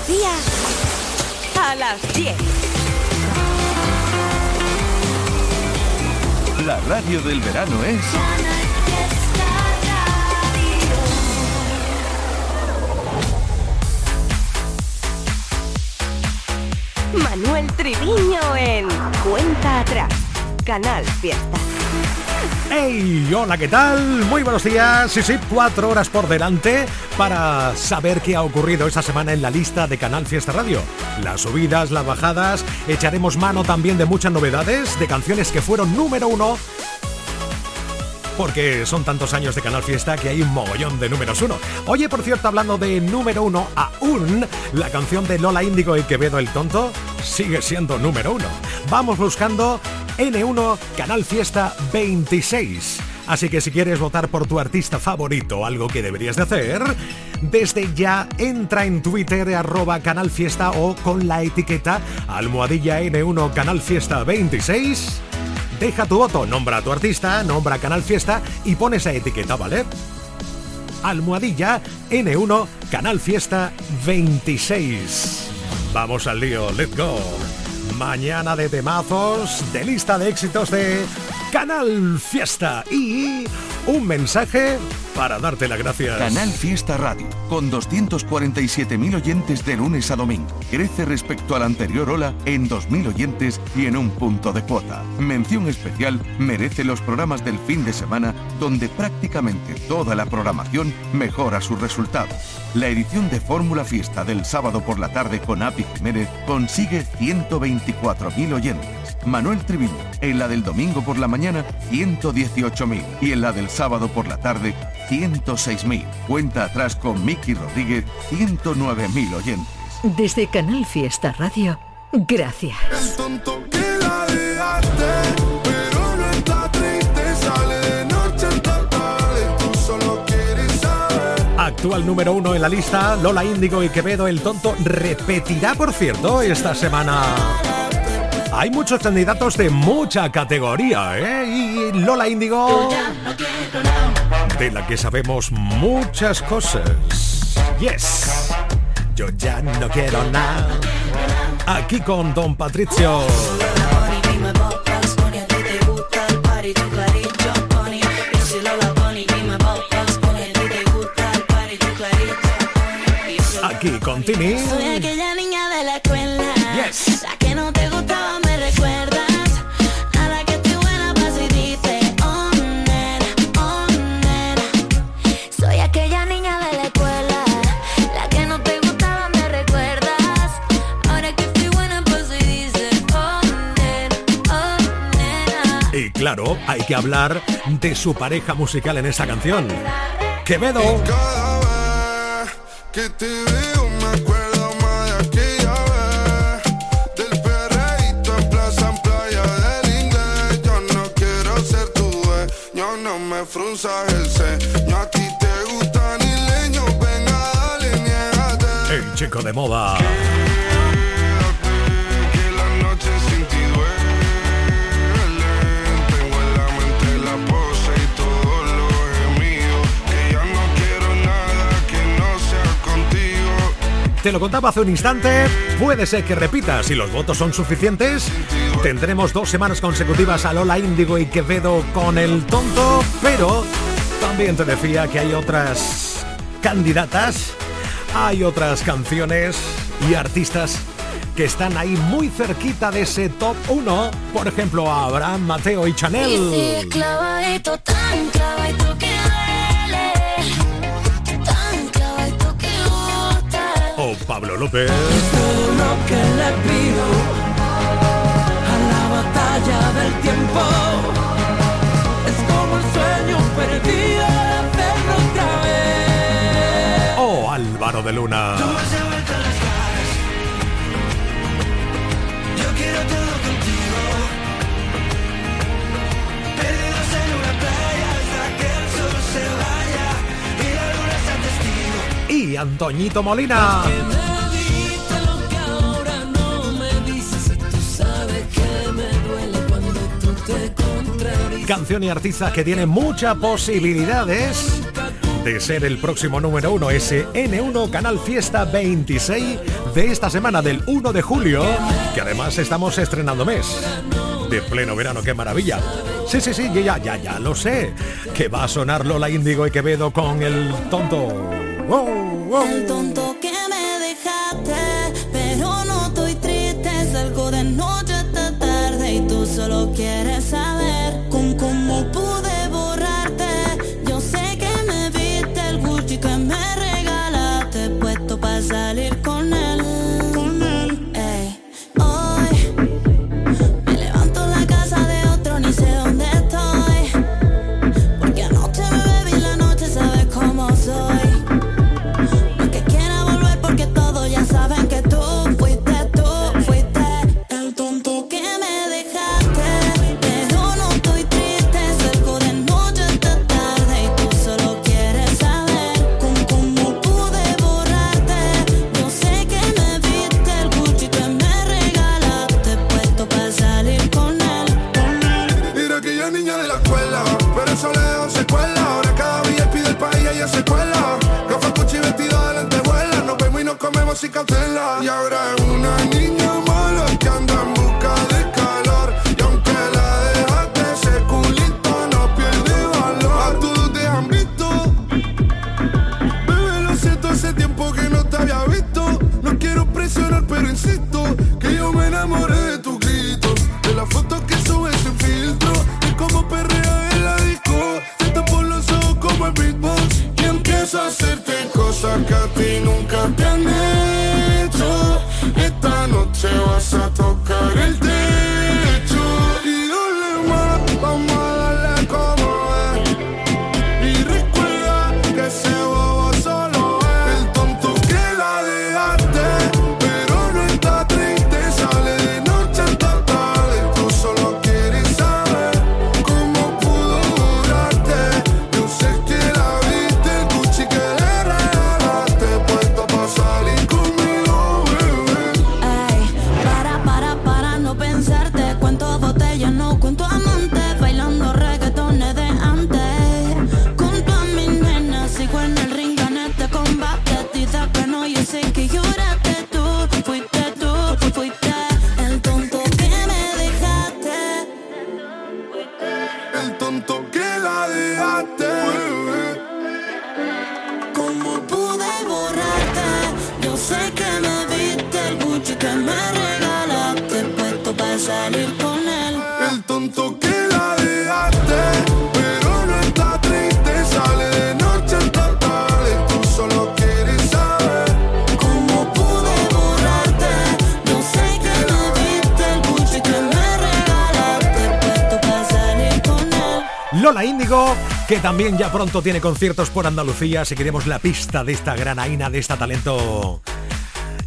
Andalucía a las 10. La radio del verano es... Manuel Triviño en Cuenta Atrás, Canal Fiesta. ¡Hey! Hola, ¿qué tal? Muy buenos días. Sí, sí, cuatro horas por delante para saber qué ha ocurrido esta semana en la lista de Canal Fiesta Radio. Las subidas, las bajadas, echaremos mano también de muchas novedades, de canciones que fueron número uno porque son tantos años de Canal Fiesta que hay un mogollón de números uno. Oye, por cierto, hablando de número uno aún, la canción de Lola Índigo y Quevedo el Tonto sigue siendo número uno. Vamos buscando N1 Canal Fiesta 26. Así que si quieres votar por tu artista favorito, algo que deberías de hacer, desde ya entra en Twitter arroba Canal Fiesta o con la etiqueta almohadilla N1 Canal Fiesta 26 Deja tu voto, nombra a tu artista, nombra Canal Fiesta y pone esa etiqueta, ¿vale? Almohadilla N1 Canal Fiesta 26. Vamos al lío, let's go. Mañana de temazos, de lista de éxitos de Canal Fiesta y un mensaje para darte las gracias. Canal Fiesta Radio, con 247.000 oyentes de lunes a domingo. Crece respecto a la anterior ola en 2.000 oyentes y en un punto de cuota. Mención especial merece los programas del fin de semana, donde prácticamente toda la programación mejora sus resultados. La edición de Fórmula Fiesta del sábado por la tarde con Api Jiménez consigue 124.000 oyentes. Manuel Triviño, en la del domingo por la mañana, 118.000 y en la del sábado por la tarde, 106.000. Cuenta atrás con Miki Rodríguez, 109.000 oyentes. Desde Canal Fiesta Radio, gracias. Actual número uno en la lista, Lola Índigo y Quevedo el Tonto repetirá, por cierto, esta semana. Hay muchos candidatos de mucha categoría, ¿eh? Y Lola Índigo, de la que sabemos muchas cosas. Yes, yo ya no quiero nada. Aquí con Don Patricio. Aquí con Tini. Soy aquella niña de la escuela. Yes. La que no te claro, hay que hablar de su pareja musical en esta canción. Quevedo. Cada vez que te veo me acuerdo más de aquella vez Del perreíto en plaza, en playa del inglés Yo no quiero ser tu dueño, no me frunzas el ceño A ti te gusta ni leño, venga dale, niégate El chico de moda. Lo contaba hace un instante, puede ser que repitas si los votos son suficientes. Tendremos dos semanas consecutivas a Lola Índigo y Quevedo con el tonto, pero también te decía que hay otras candidatas, hay otras canciones y artistas que están ahí muy cerquita de ese top 1. Por ejemplo, Abraham, Mateo y Chanel. Pablo López. lo que le pido a la batalla del tiempo. Es como el sueño perdido de hacerlo otra vez. O Álvaro de Luna. Te contradices. Canción y artista que tiene muchas posibilidades de ser el próximo número uno, ese N1 Canal Fiesta 26 de esta semana del 1 de julio, que además estamos estrenando mes. De pleno verano, qué maravilla. Sí, sí, sí, ya, ya, ya lo sé. Que va a sonar Lola Índigo y Quevedo con el tonto. El tonto que me dejaste, pero no estoy triste. Salgo de noche hasta tarde y tú solo quieres saber que también ya pronto tiene conciertos por Andalucía. Seguiremos la pista de esta gran aina, de este talento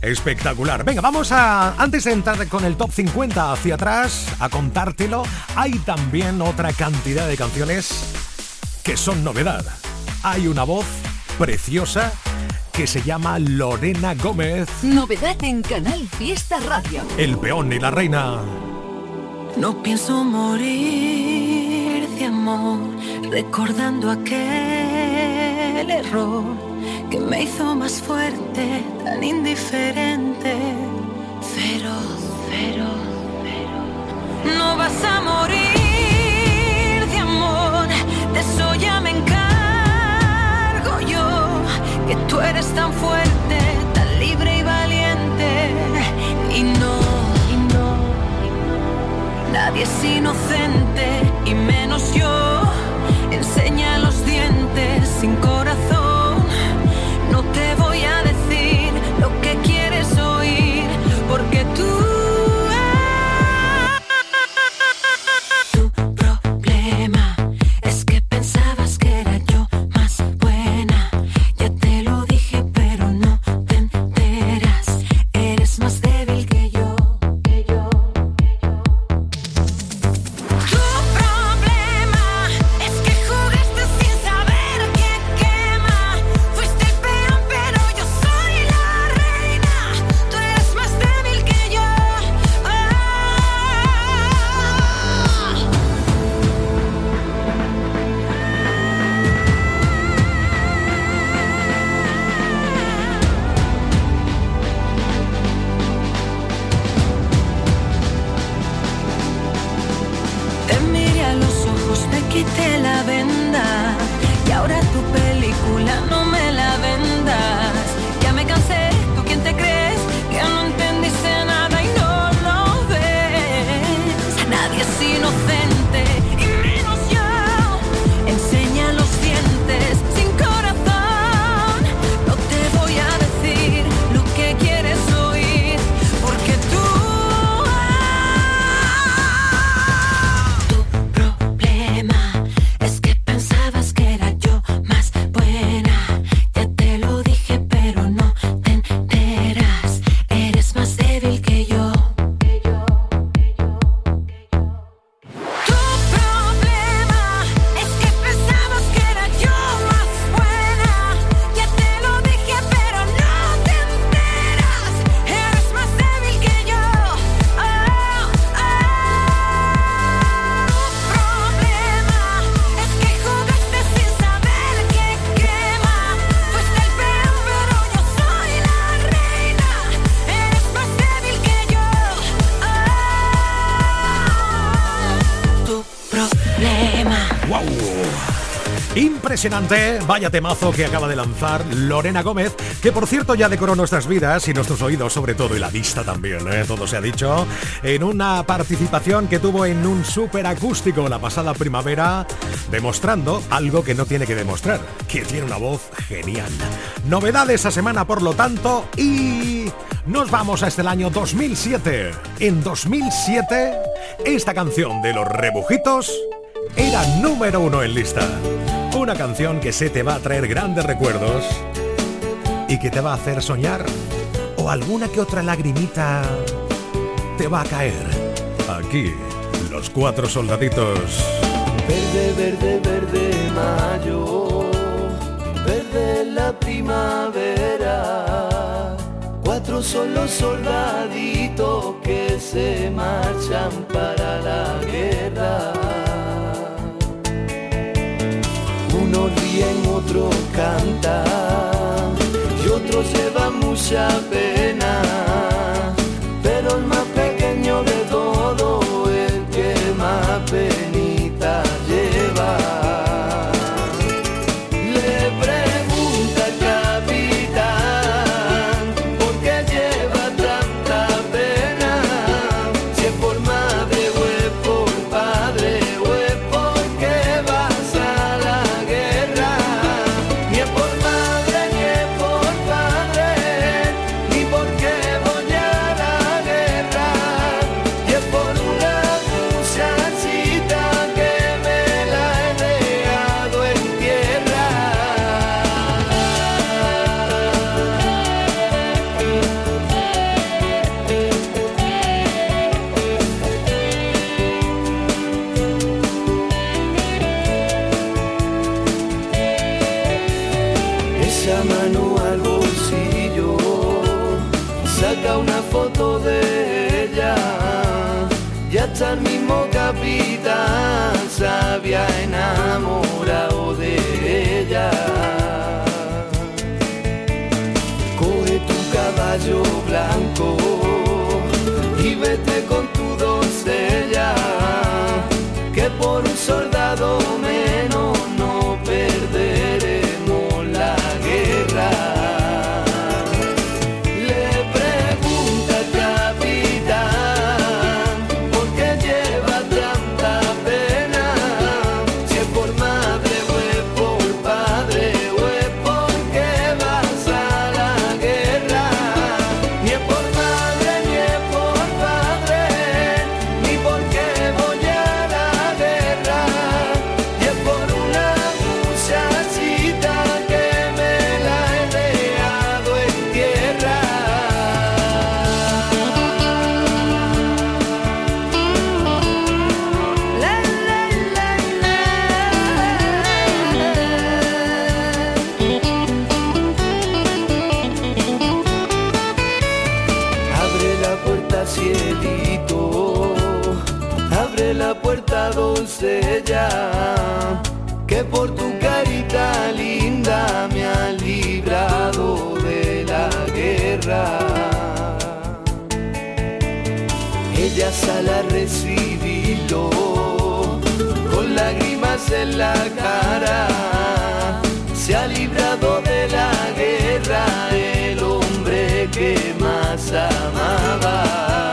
espectacular. Venga, vamos a, antes de entrar con el top 50 hacia atrás, a contártelo, hay también otra cantidad de canciones que son novedad. Hay una voz preciosa que se llama Lorena Gómez, Novedad en Canal Fiesta Radio. el peón y la reina. No pienso morir de amor, recordando aquel error que me hizo más fuerte, tan indiferente. Cero, cero, cero. No vas a morir de amor, de eso ya me encargo yo, que tú eres tan fuerte, tan libre y valiente. Y no, y no, Nadie es inocente y Enseña los dientes sin corazón. No te voy Impresionante, vaya temazo que acaba de lanzar Lorena Gómez, que por cierto ya decoró nuestras vidas y nuestros oídos sobre todo y la vista también, ¿eh? todo se ha dicho, en una participación que tuvo en un súper acústico la pasada primavera, demostrando algo que no tiene que demostrar, que tiene una voz genial. Novedades esta semana por lo tanto y nos vamos hasta este el año 2007. En 2007, esta canción de los rebujitos era número uno en lista. Una canción que se te va a traer grandes recuerdos y que te va a hacer soñar. O alguna que otra lagrimita te va a caer. Aquí, los cuatro soldaditos. Verde, verde, verde, mayo. Verde la primavera. Cuatro son los soldaditos que se marchan para la guerra y en otro canta y otro lleva mucha pena. estrellas sala la recibirlo, con lágrimas en la cara, se ha librado de la guerra el hombre que más amaba.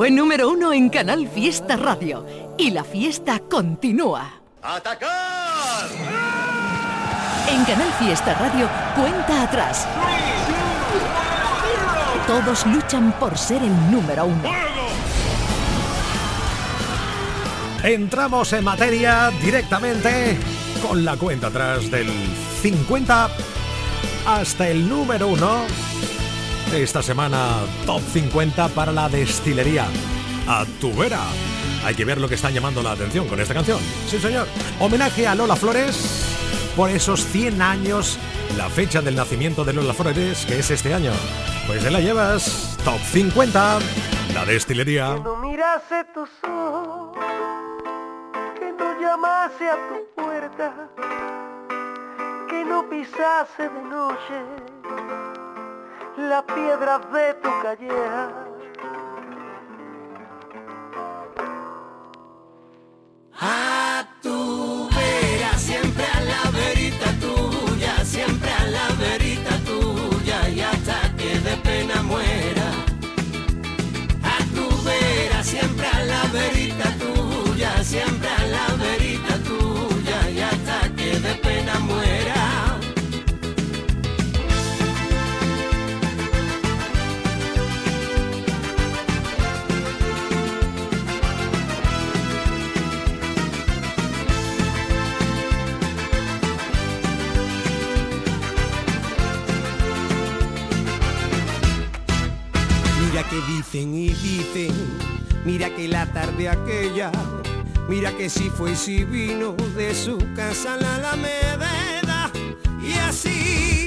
Fue número uno en Canal Fiesta Radio y la fiesta continúa. ¡Atacar! En Canal Fiesta Radio, cuenta atrás. Todos luchan por ser el número uno. Entramos en materia directamente con la cuenta atrás del 50 hasta el número 1. Esta semana top 50 para la destilería. A tu vera. Hay que ver lo que están llamando la atención con esta canción. Sí, señor. Homenaje a Lola Flores por esos 100 años, la fecha del nacimiento de Lola Flores, que es este año. Pues te la llevas. Top 50. La destilería. no mirase tus ojos, que no llamase a tu puerta, que no pisase de noche las piedras de tu calleja. A que dicen y dicen, mira que la tarde aquella, mira que si fue y si vino de su casa la Alameda. Y así,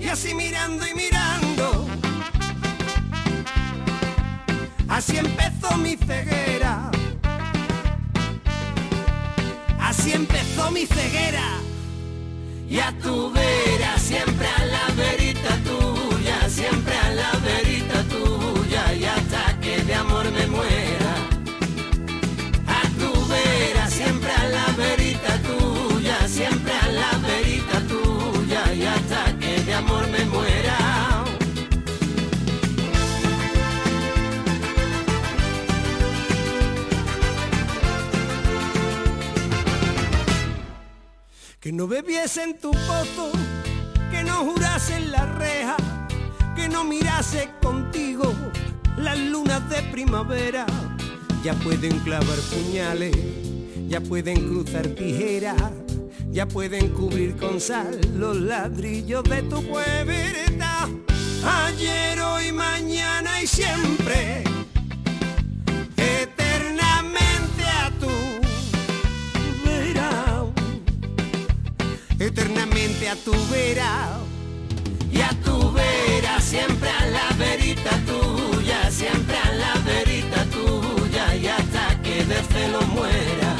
y así mirando y mirando, así empezó mi ceguera. Así empezó mi ceguera. Y a tu vera, siempre Que no bebiese en tu pozo, que no jurase en la reja, que no mirase contigo las lunas de primavera. Ya pueden clavar puñales, ya pueden cruzar tijeras, ya pueden cubrir con sal los ladrillos de tu puerta. Ayer, hoy, mañana y siempre, a tu vera, y a tu vera, siempre a la verita tuya, siempre a la verita tuya, y hasta que de este celo muera.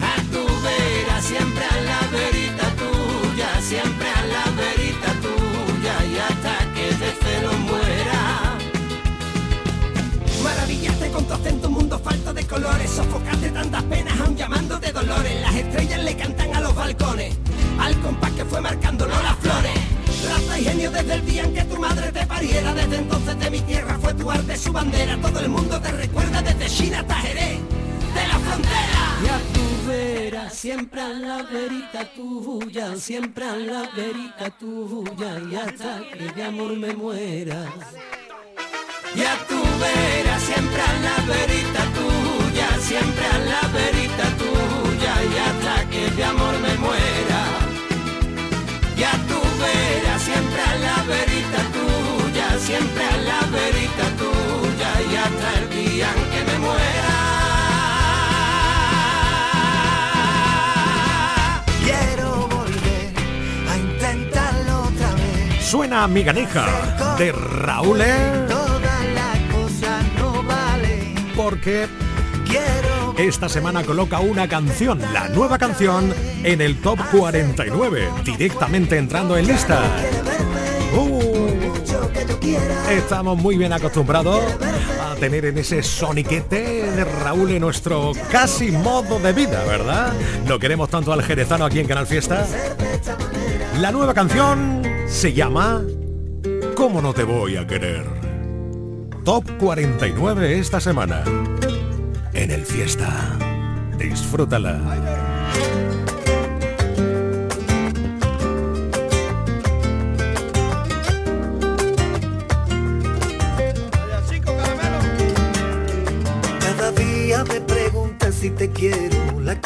A tu vera, siempre a la verita tuya, siempre a la verita tuya, y hasta que de este celo muera. Maravillaste con tu acento un mundo falto de colores, sofocaste tantas penas aún llamándote dolores, las estrellas le cantan a los balcones al compás que fue marcándolo las flores. Raza y genio desde el día en que tu madre te pariera, desde entonces de mi tierra fue tu arte su bandera, todo el mundo te recuerda desde China hasta Jerez, de la frontera. Y a tu vera, siempre a la verita tuya, siempre a la verita tuya, y hasta que de amor me muera. Y a tu vera, siempre a la verita siempre a la verita tuya. Y hasta el día en que me muera. Quiero volver a intentarlo otra vez. Suena Miganeja de Raúl, ¿eh? Todas las cosas no valen. porque Quiero esta semana coloca una canción, la nueva canción, en el top 49, directamente entrando en lista. Estamos muy bien acostumbrados a tener en ese soniquete de Raúl en nuestro casi modo de vida, ¿verdad? Lo queremos tanto al jerezano aquí en Canal Fiesta. La nueva canción se llama ¿Cómo no te voy a querer? Top 49 esta semana en el Fiesta. Disfrútala.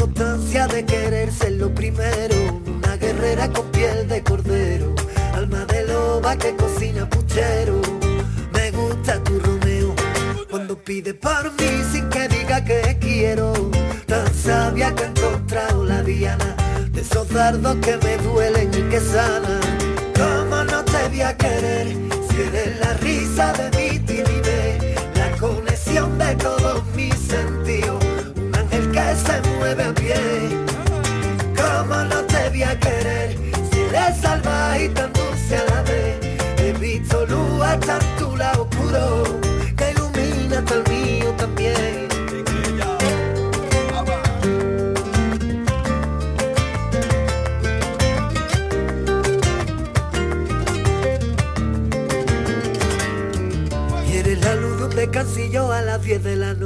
Constancia de querer ser lo primero, una guerrera con piel de cordero, alma de loba que cocina puchero. Me gusta tu Romeo, cuando pide por mí sin que diga que quiero, tan sabia que ha encontrado la diana, de esos dardos que me duelen y que sanan. ¿Cómo no te voy a querer si eres la risa de mi timidez? La conexión de todos que se mueve a pie. ¿Cómo no te voy a querer si eres salvaje y tan dulce a la vez? He visto luz hasta tu oscuro, que ilumina hasta el mío también. Y eres la luz de un a las 10 de la noche.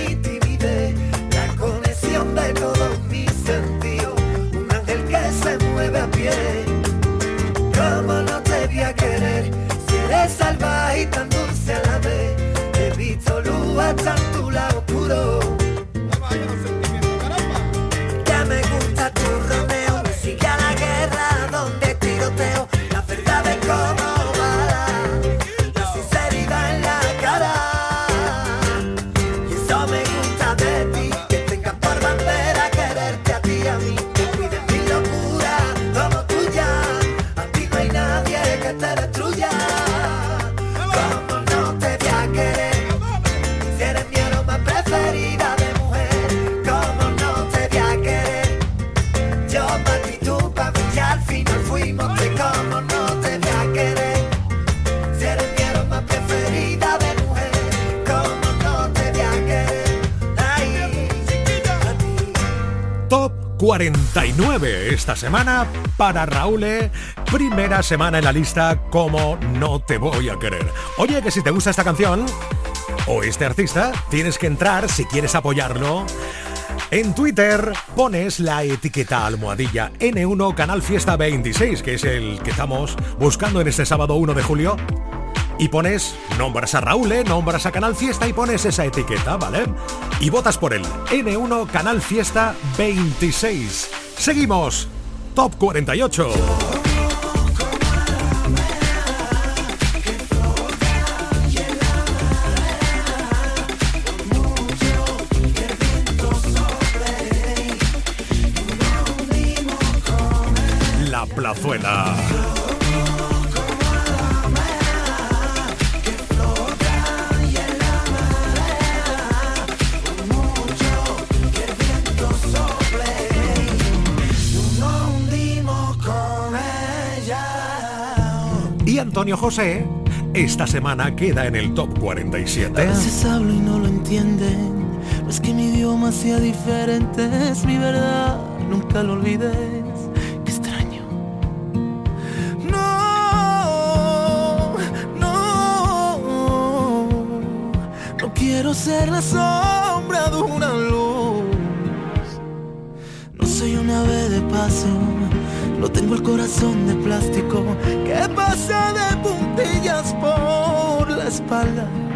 semana para Raúl. eh. Primera semana en la lista como No te voy a querer. Oye, que si te gusta esta canción o este artista, tienes que entrar si quieres apoyarlo. En Twitter pones la etiqueta almohadilla N1 Canal Fiesta 26, que es el que estamos buscando en este sábado 1 de julio. Y pones, nombras a Raúl, ¿eh? nombras a Canal Fiesta y pones esa etiqueta, ¿vale? Y votas por él. N1 Canal Fiesta 26. Seguimos. Top 48. La plazuela. Antonio José, esta semana queda en el top 47. A veces hablo y no lo entienden. No es que mi idioma sea diferente, es mi verdad. Nunca lo olvides. Qué extraño. No, no. No quiero ser la sombra de una luz. No soy una ave de paso. No tengo el corazón de plástico que pasa de espalda.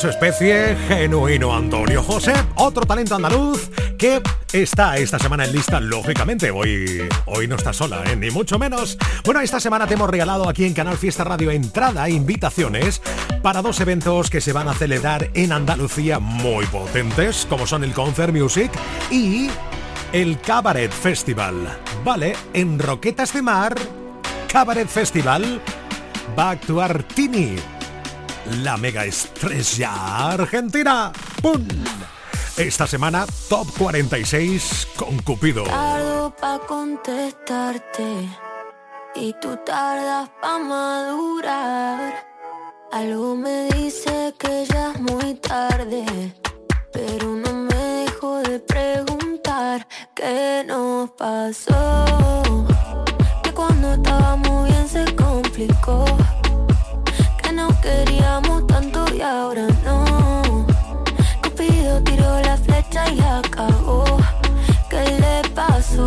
Su especie, genuino Antonio José, otro talento andaluz que está esta semana en lista, lógicamente. Hoy, hoy no está sola, ¿eh? ni mucho menos. Bueno, esta semana te hemos regalado aquí en Canal Fiesta Radio entrada e invitaciones para dos eventos que se van a celebrar en Andalucía muy potentes, como son el Concert Music y el Cabaret Festival. Vale, en Roquetas de Mar, Cabaret Festival, va a actuar Tini, la mega estrella argentina. ¡Pum! Esta semana, Top 46 con Cupido. Tardo pa' contestarte y tú tardas pa' madurar. Algo me dice que ya es muy tarde, pero no me dejo de preguntar qué nos pasó. Que cuando estábamos bien se complicó, queríamos tanto y ahora no. Cupido tiró la flecha y acabó. ¿Qué le pasó?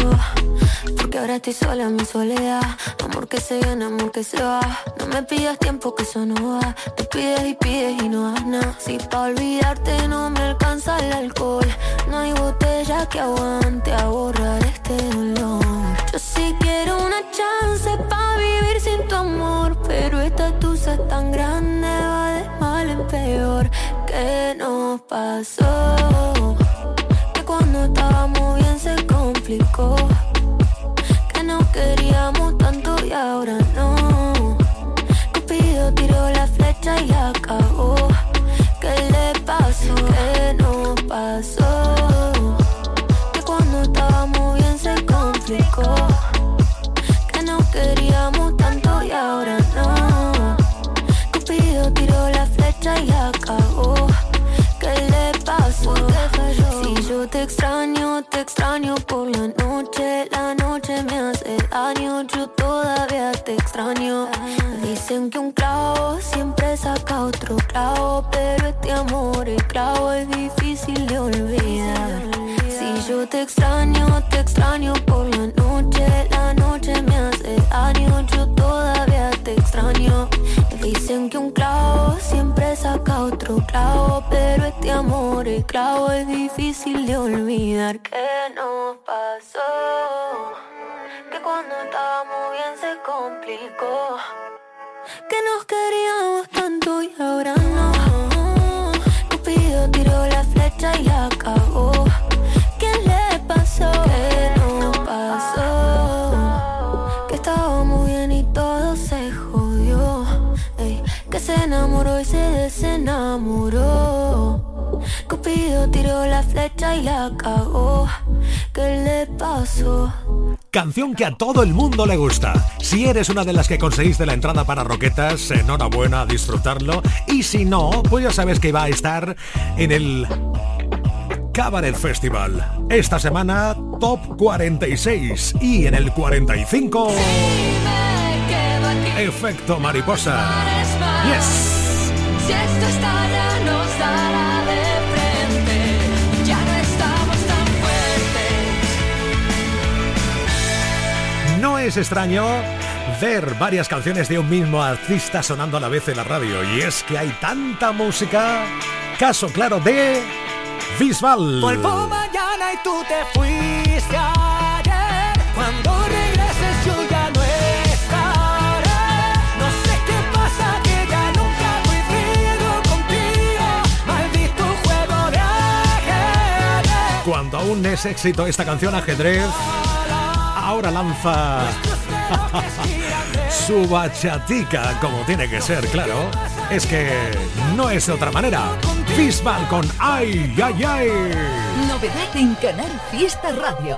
Porque ahora estoy sola en mi soledad. Amor que se viene, amor que se va. No me pidas tiempo que eso no va. Te pides y pides y no das nada. Si pa' olvidarte no me alcanza el alcohol. No hay botella que aguante a borrar este dolor. Yo sí quiero una chance ¿Qué nos pasó? Que cuando estábamos bien se complicó. Olvidar. Y la cagó. ¿Qué le pasó? Canción que a todo el mundo le gusta. Si eres una de las que conseguiste la entrada para Roquetas, enhorabuena a disfrutarlo. Y si no, pues ya sabes que va a estar en el Cabaret Festival. Esta semana, Top 46. Y en el 45... Efecto mariposa. Yes. Si esto estalla es extraño ver varias canciones de un mismo artista sonando a la vez en la radio. Y es que hay tanta música. Caso claro de Bisbal. Vuelvo mañana y tú te fuiste ayer. Cuando regreses yo ya no estaré. No sé qué pasa que ya nunca coincido contigo. Maldito juego de ajedrez. Cuando aún es éxito esta canción ajedrez, ahora lanza su bachatica como tiene que ser, claro. Es que no es otra manera. Bisbal con Ay, ay, ay. Novedad en Canal Fiesta Radio.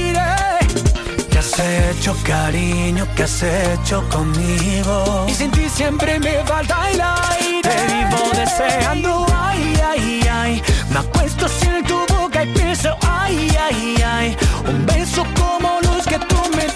¿Qué has hecho, cariño? ¿Qué has hecho conmigo? Y sin ti siempre me falta el aire. Te vivo deseando, ay, ay, ay. Me acuesto sin tu boca y pienso, ay, ay, ay. Un beso como los que tú me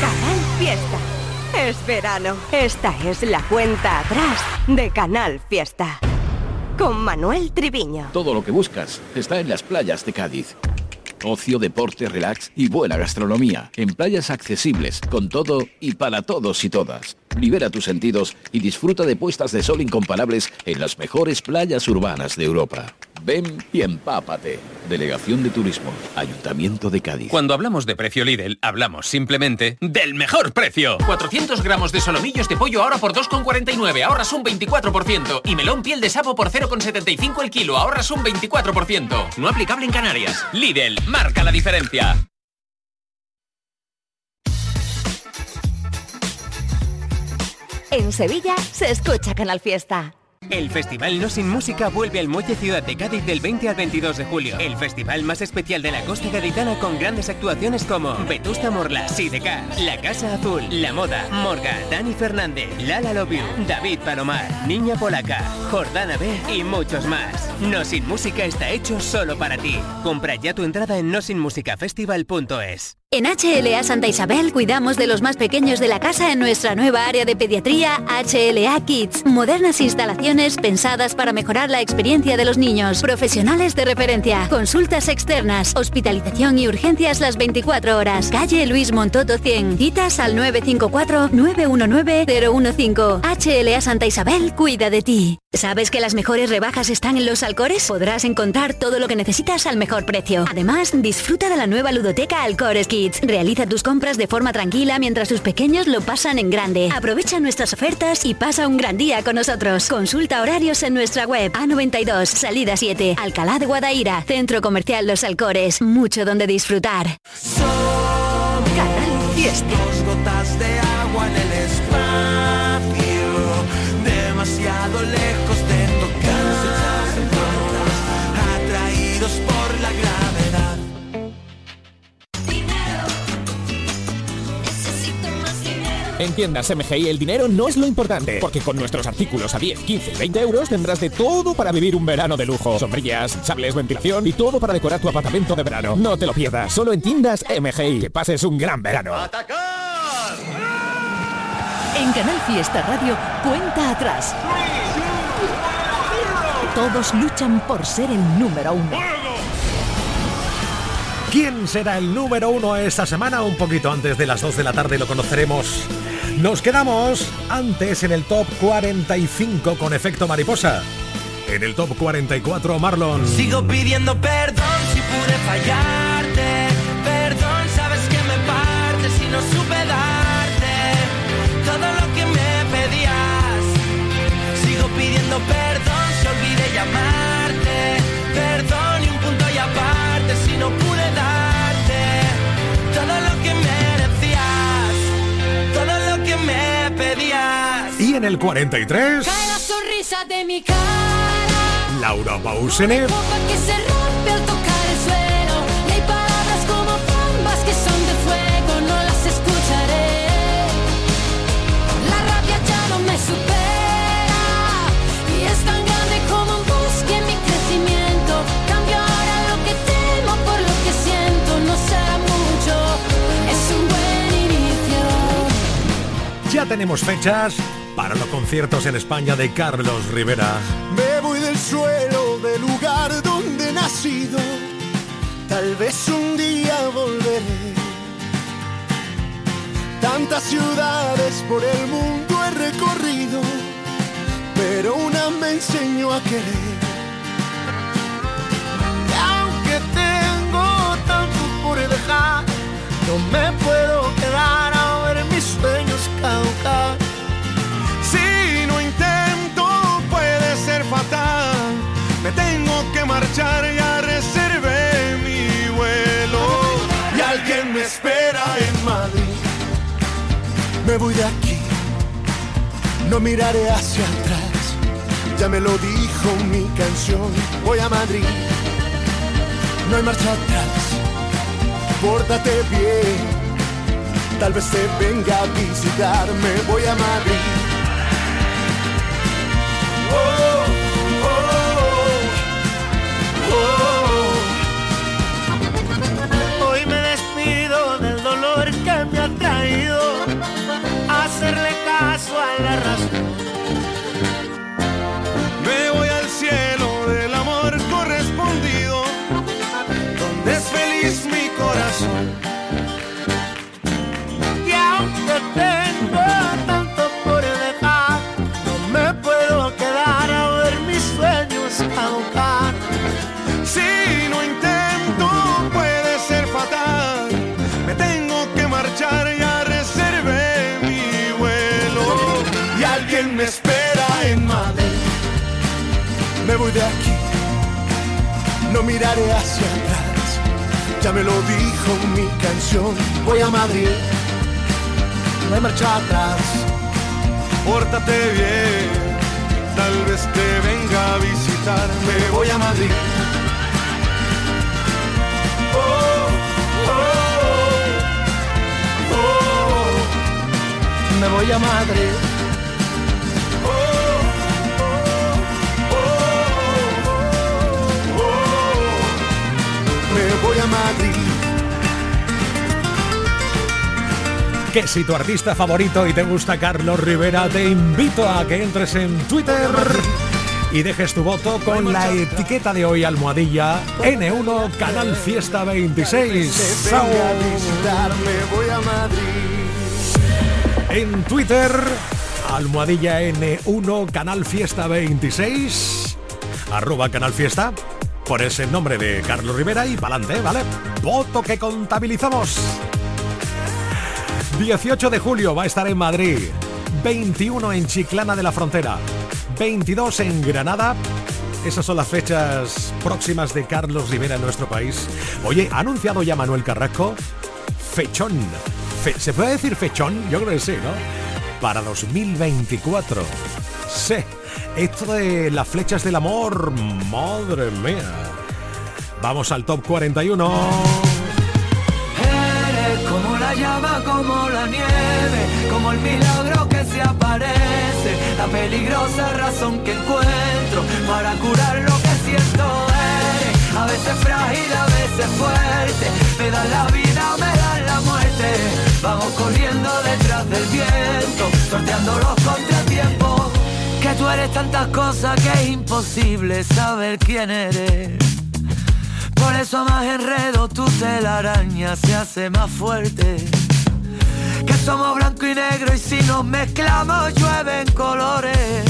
Canal Fiesta. Es verano. Esta es la cuenta atrás de Canal Fiesta. Con Manuel Triviño. Todo lo que buscas está en las playas de Cádiz. Ocio, deporte, relax y buena gastronomía. En playas accesibles, con todo y para todos y todas. Libera tus sentidos y disfruta de puestas de sol incomparables en las mejores playas urbanas de Europa. Ven y empápate. Delegación de Turismo, Ayuntamiento de Cádiz. Cuando hablamos de precio Lidl, hablamos simplemente del mejor precio. 400 gramos de solomillos de pollo ahora por 2,49, ahorras un 24%. Y melón piel de sapo por 0,75 el kilo, ahorras un 24%. No aplicable en Canarias. Lidl, marca la diferencia. En Sevilla se escucha Canal Fiesta. El Festival No Sin Música vuelve al Muelle Ciudad de Cádiz del 20 al 22 de julio. El festival más especial de la costa gaditana con grandes actuaciones como Vetusta Morla, Sidecar, La Casa Azul, La Moda, Morga, Dani Fernández, Lala Love You, David Palomar, Niña Polaca, Jordana B y muchos más. No Sin Música está hecho solo para ti. Compra ya tu entrada en nosinmusicafestival.es. En HLA Santa Isabel cuidamos de los más pequeños de la casa en nuestra nueva área de pediatría HLA Kids. Modernas instalaciones pensadas para mejorar la experiencia de los niños. Profesionales de referencia. Consultas externas. Hospitalización y urgencias las 24 horas. Calle Luis Montoto 100. Citas al 954-919-015. HLA Santa Isabel cuida de ti. ¿Sabes que las mejores rebajas están en los Alcores? Podrás encontrar todo lo que necesitas al mejor precio. Además, disfruta de la nueva ludoteca Alcores Kids. Realiza tus compras de forma tranquila mientras tus pequeños lo pasan en grande. Aprovecha nuestras ofertas y pasa un gran día con nosotros. Consulta horarios en nuestra web A92, salida 7, Alcalá de Guadaira, Centro Comercial Los Alcores. Mucho donde disfrutar. Canal Fiesta. Dos gotas de agua en el espacio, demasiado lejos En tiendas MGI el dinero no es lo importante, porque con nuestros artículos a 10, 15 y 20 euros tendrás de todo para vivir un verano de lujo. Sombrillas, sables, ventilación y todo para decorar tu apartamento de verano. No te lo pierdas, solo en tiendas MGI. Que pases un gran verano. En Canal Fiesta Radio, cuenta atrás. Todos luchan por ser el número uno. ¿Quién será el número uno esta semana? Un poquito antes de las 2 de la tarde lo conoceremos. Nos quedamos antes en el top 45 con efecto mariposa. En el top 44 Marlon. Sigo pidiendo perdón si pude fallarte. Perdón, sabes que me parte si no supe darte todo lo que me pedías. Sigo pidiendo perdón en el 43, Cae la sonrisa de mi cara. Laura Pausene. Copa que se rompe al tocar el suelo. Y hay palabras como bombas que son de fuego. No las escucharé. La rabia ya no me supera. Y es tan grande como un bosque en mi crecimiento. Cambio ahora lo que temo por lo que siento. No será mucho. Es un buen inicio. Ya tenemos fechas para los conciertos en España de Carlos Rivera. Me voy del suelo del lugar donde he nacido. Tal vez un día volveré. Tantas ciudades por el mundo he recorrido, pero una me enseñó a querer. Aunque tengo tanto por dejar, no me puedo quedar a ver mis sueños caducar. Ya reservé mi vuelo. Y alguien me espera en Madrid. Me voy de aquí, no miraré hacia atrás. Ya me lo dijo mi canción. Voy a Madrid, no hay marcha atrás. Pórtate bien, tal vez te venga a visitarme. Voy a Madrid. Oh, la razón. Voy de aquí, no miraré hacia atrás. Ya me lo dijo mi canción. Voy a Madrid, no hay marcha atrás. Pórtate bien, tal vez te venga a visitar. Me voy a Madrid. Oh, Me voy a Madrid. Voy a Madrid. Que si tu artista favorito y te gusta Carlos Rivera, te invito a que entres en Twitter y dejes tu voto con la etiqueta de hoy almohadilla N1 Canal Fiesta 26. Venga a visitarme, voy a Madrid. En Twitter, almohadilla N1 Canal Fiesta 26, arroba Canal Fiesta, pones el nombre de Carlos Rivera y pa'lante, ¿vale? Voto que contabilizamos. 18 de julio va a estar en Madrid, 21 en Chiclana de la Frontera, 22 en Granada. Esas son las fechas próximas de Carlos Rivera en nuestro país. Oye, ¿ha anunciado ya Manuel Carrasco? Fechón. Fe- ¿Se puede decir fechón? Yo creo que sí, ¿no? Para 2024. Sí. Esto de las flechas del amor, madre mía. Vamos al top 41. Eres como la llama, como la nieve, como el milagro que se aparece, la peligrosa razón que encuentro para curar lo que siento. Eres a veces frágil, a veces fuerte, me das la vida, me das la muerte. Vamos corriendo detrás del viento, sorteando los contratiempos. Que tú eres tantas cosas que es imposible saber quién eres. Por eso más enredo tu telaraña se hace más fuerte. Que somos blanco y negro y si nos mezclamos llueven colores.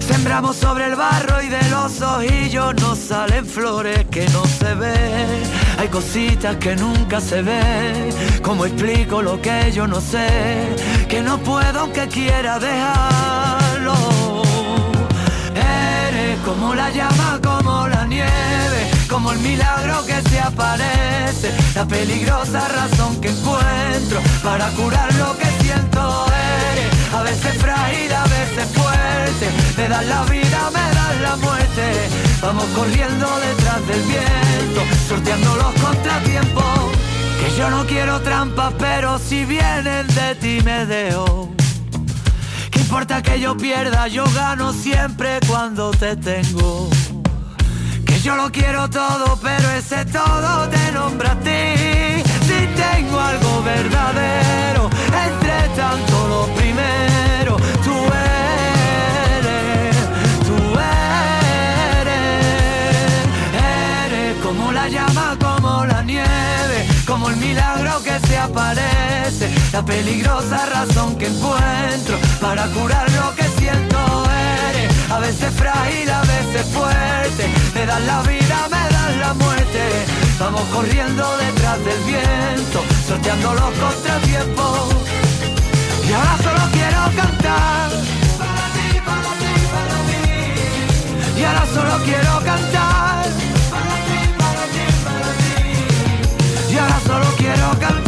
Sembramos sobre el barro y de los ojillos nos salen flores que no se ven. Hay cositas que nunca se ven. ¿Cómo explico lo que yo no sé? Que no puedo aunque quiera Eres como la llama, como la nieve, como el milagro que se aparece, la peligrosa razón que encuentro para curar lo que siento. Eres a veces frágil, a veces fuerte, me das la vida, me das la muerte. Vamos corriendo detrás del viento, sorteando los contratiempos. Que yo no quiero trampas, pero si vienen de ti me dejo. ¿Qué importa que yo pierda? Yo gano siempre cuando te tengo. Que yo lo quiero todo, pero ese todo te nombra a ti. Si tengo algo verdadero, entre tanto lo primero, tú eres, tú eres, eres como la llama, como la nieve, como el milagro que se aparece, la peligrosa razón que encuentro para curar lo que siento. Eres a veces frágil, a veces fuerte, me das la vida, me das la muerte. Vamos corriendo detrás del viento, sorteando los contratiempos. Y ahora solo quiero cantar. Para ti, para ti, para mí. Y ahora solo quiero cantar. Para ti, para ti, para mí. Y ahora solo quiero cantar.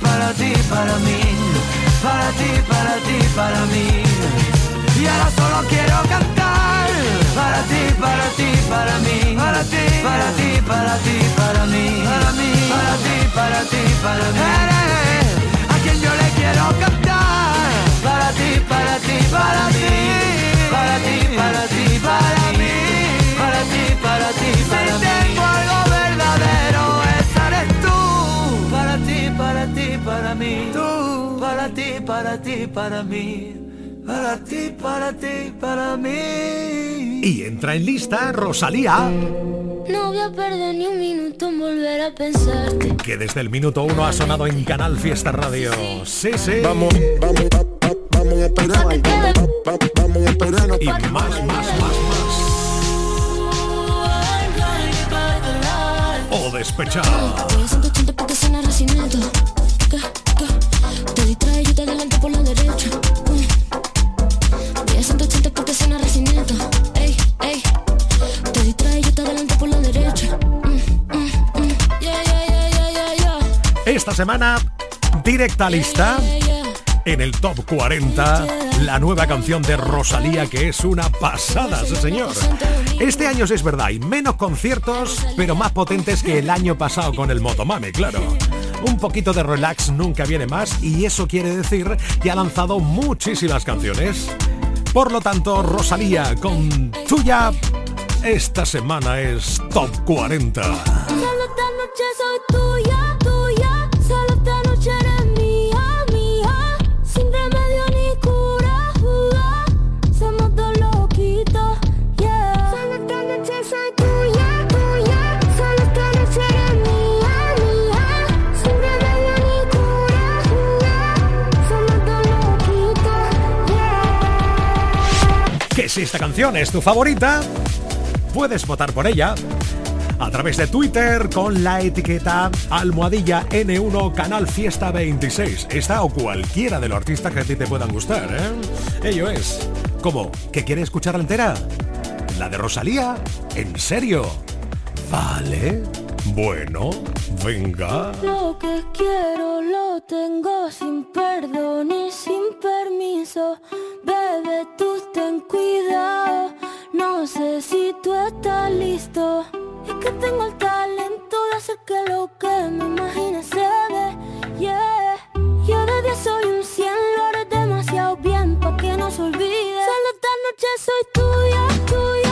para ti, para mí, para ti, para ti, para mí. Y ahora solo quiero cantar para ti, para ti, para mí, para ti, para ti, para ti, para mí, para mí, para ti, para ti, para mí. A quien yo le quiero cantar para ti, para ti, para ti, para ti, para ti, mí. Tú, para ti, para ti, para mí. Para ti, para ti, para mí. Y entra en lista Rosalía, No voy a perder ni un minuto en volver a pensarte. que desde el minuto uno ha sonado en Canal Fiesta Radio. Sí, sí. Vamos, vamos, va- vamos a esperar. Va- Vamos a esperar. Y más, más, más, más. O despechado. Te distrae, yo te adelanto por la derecha. Voy a 180 porque suena recinito. Ey, ey. Te distrae, yo te adelanto por la derecha. Yeah, yeah, yeah, yeah, yeah, yeah. Esta semana, directa lista en el top 40, la nueva canción de Rosalía que es una pasada, sí señor. Este año sí es verdad, hay menos conciertos, pero más potentes que el año pasado con el Motomame, claro. Un poquito de relax nunca viene más y eso quiere decir que ha lanzado muchísimas canciones. Por lo tanto, Rosalía con Tuya, esta semana es top 40. Que si esta canción es tu favorita, puedes votar por ella a través de Twitter con la etiqueta almohadilla N1 Canal Fiesta 26. Esta o cualquiera de los artistas que a ti te puedan gustar, ¿eh? Ello es. ¿Cómo? ¿Que quiere escucharla entera? ¿La de Rosalía? ¿En serio? Vale. Bueno, venga. Lo que quiero lo tengo sin perdón y sin permiso. Bebé, tú ten cuidado. No sé si tú estás listo. Es que tengo el talento de hacer que lo que me imagine se dé. Yeah. Yo de 10 soy un 100, lo haré demasiado bien pa' que no se olvide. Solo esta noche soy tuya, tuya.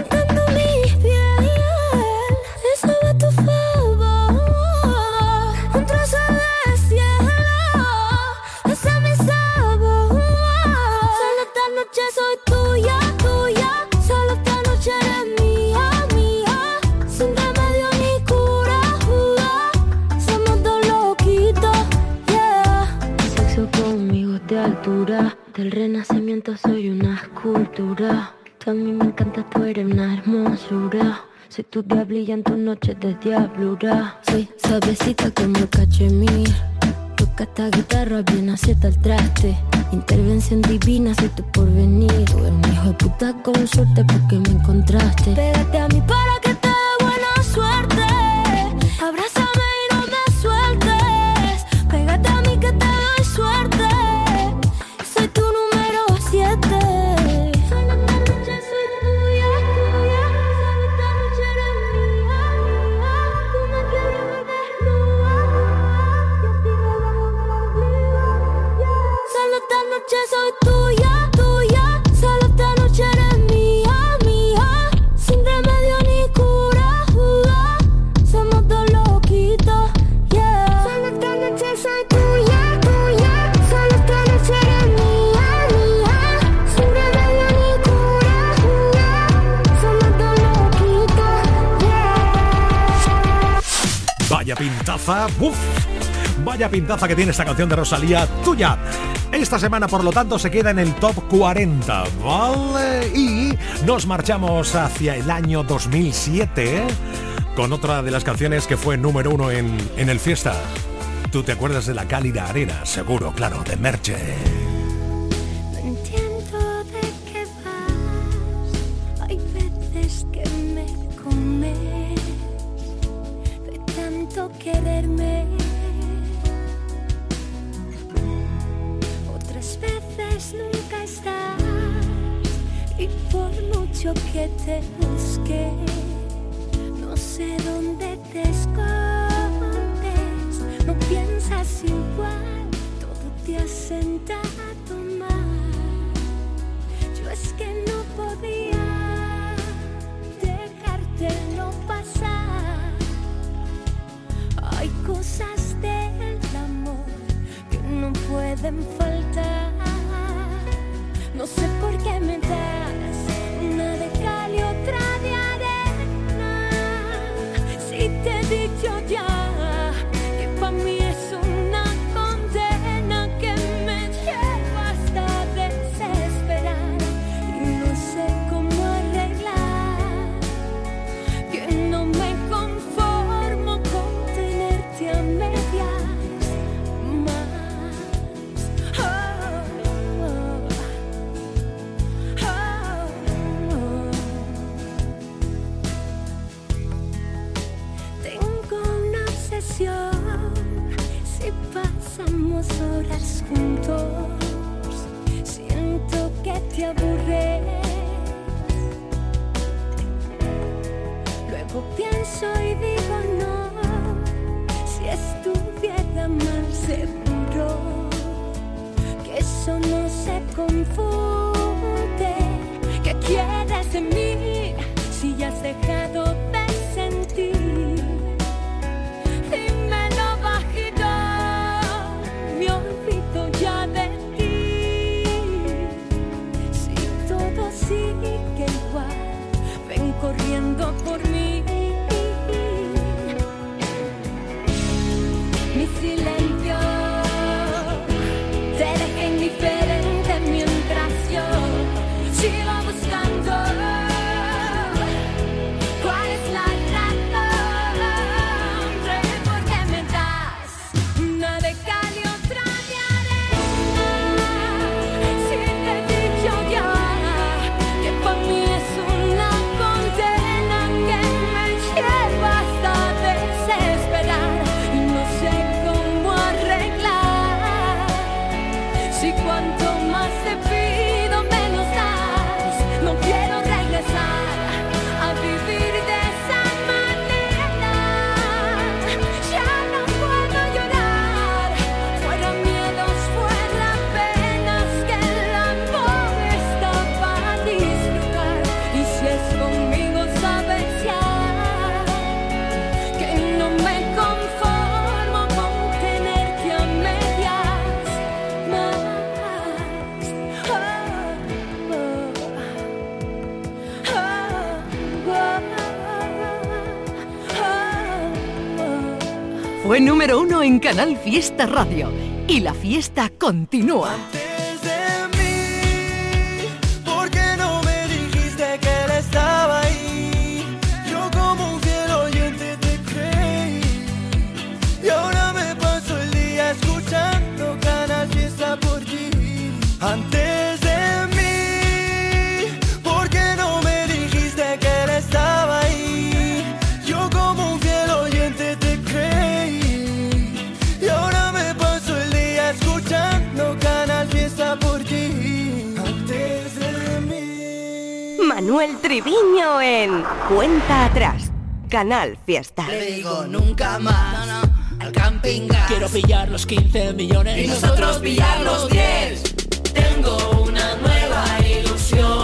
del renacimiento soy una escultura. Mí me encanta, tú eres una hermosura. Soy tu diablilla en tus noches de diablura. Soy suavecita como el cachemir. Toca esta guitarra bien acierta el traste. Intervención divina, soy tu porvenir. Tú eres un hijo de puta con suerte porque me encontraste. Pégate a mí para ¡Buf! Vaya pintaza que tiene esta canción de Rosalía, tuya. Esta semana, por lo tanto, se queda en el top 40, ¿vale? Y nos marchamos hacia el año 2007 con otra de las canciones que fue número uno en, en el fiesta. Tú te acuerdas de la cálida arena, seguro, claro, de Merche. Por mucho que te busque, no sé dónde te escondes. No piensas igual, todo te ha sentado mal. Yo es que no podía dejártelo pasar. Hay cosas del amor que no pueden faltar. No sé por qué me una de pasamos Radio y la fiesta continúa. Cuenta Atrás. Canal Fiesta. Le digo nunca más al camping gas. Quiero pillar los 15 millones Y nosotros pillar los 10. Tengo una nueva ilusión.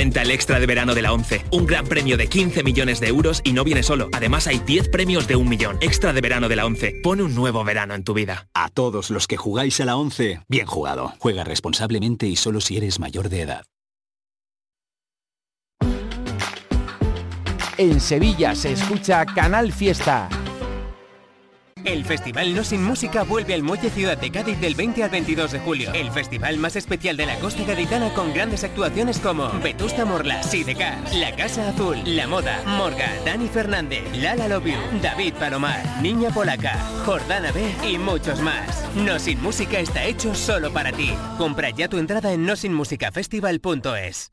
Venta el extra de verano de la 11. Un gran premio de 15 millones de euros y no viene solo. Además hay 10 premios de un millón. Extra de verano de la 11. Pone un nuevo verano en tu vida. A todos los que jugáis a la 11, bien jugado. Juega responsablemente y solo si eres mayor de edad. En Sevilla se escucha Canal Fiesta. El Festival No Sin Música vuelve al Muelle Ciudad de Cádiz del 20 al 22 de julio. El festival más especial de la costa gaditana con grandes actuaciones como Vetusta Morla, Sidecar, La Casa Azul, La Moda, Morga, Dani Fernández, Lala You, David Palomar, Niña Polaca, Jordana B y muchos más. No Sin Música está hecho solo para ti. Compra ya tu entrada en nosinmusicafestival.es.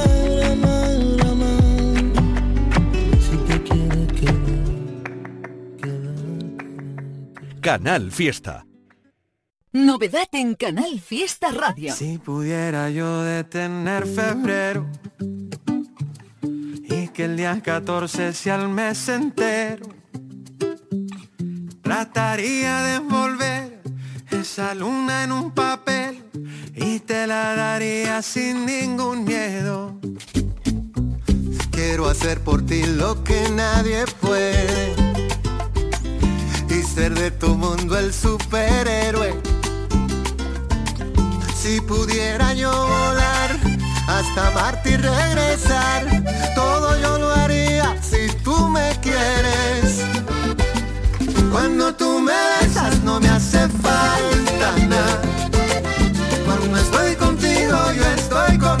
Canal Fiesta. Novedad en Canal Fiesta Radio. Si pudiera yo detener febrero y que el día 14 sea el mes entero, trataría de envolver esa luna en un papel y te la daría sin ningún miedo. Quiero hacer por ti lo que nadie puede ser de tu mundo el superhéroe. Si pudiera yo volar hasta Marte y regresar, todo yo lo haría si tú me quieres. Cuando tú me besas no me hace falta nada. Cuando estoy contigo yo estoy contento.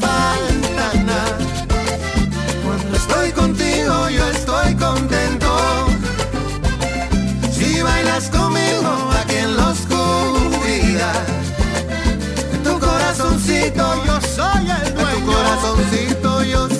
yo soy el dueño. De tu corazoncito yo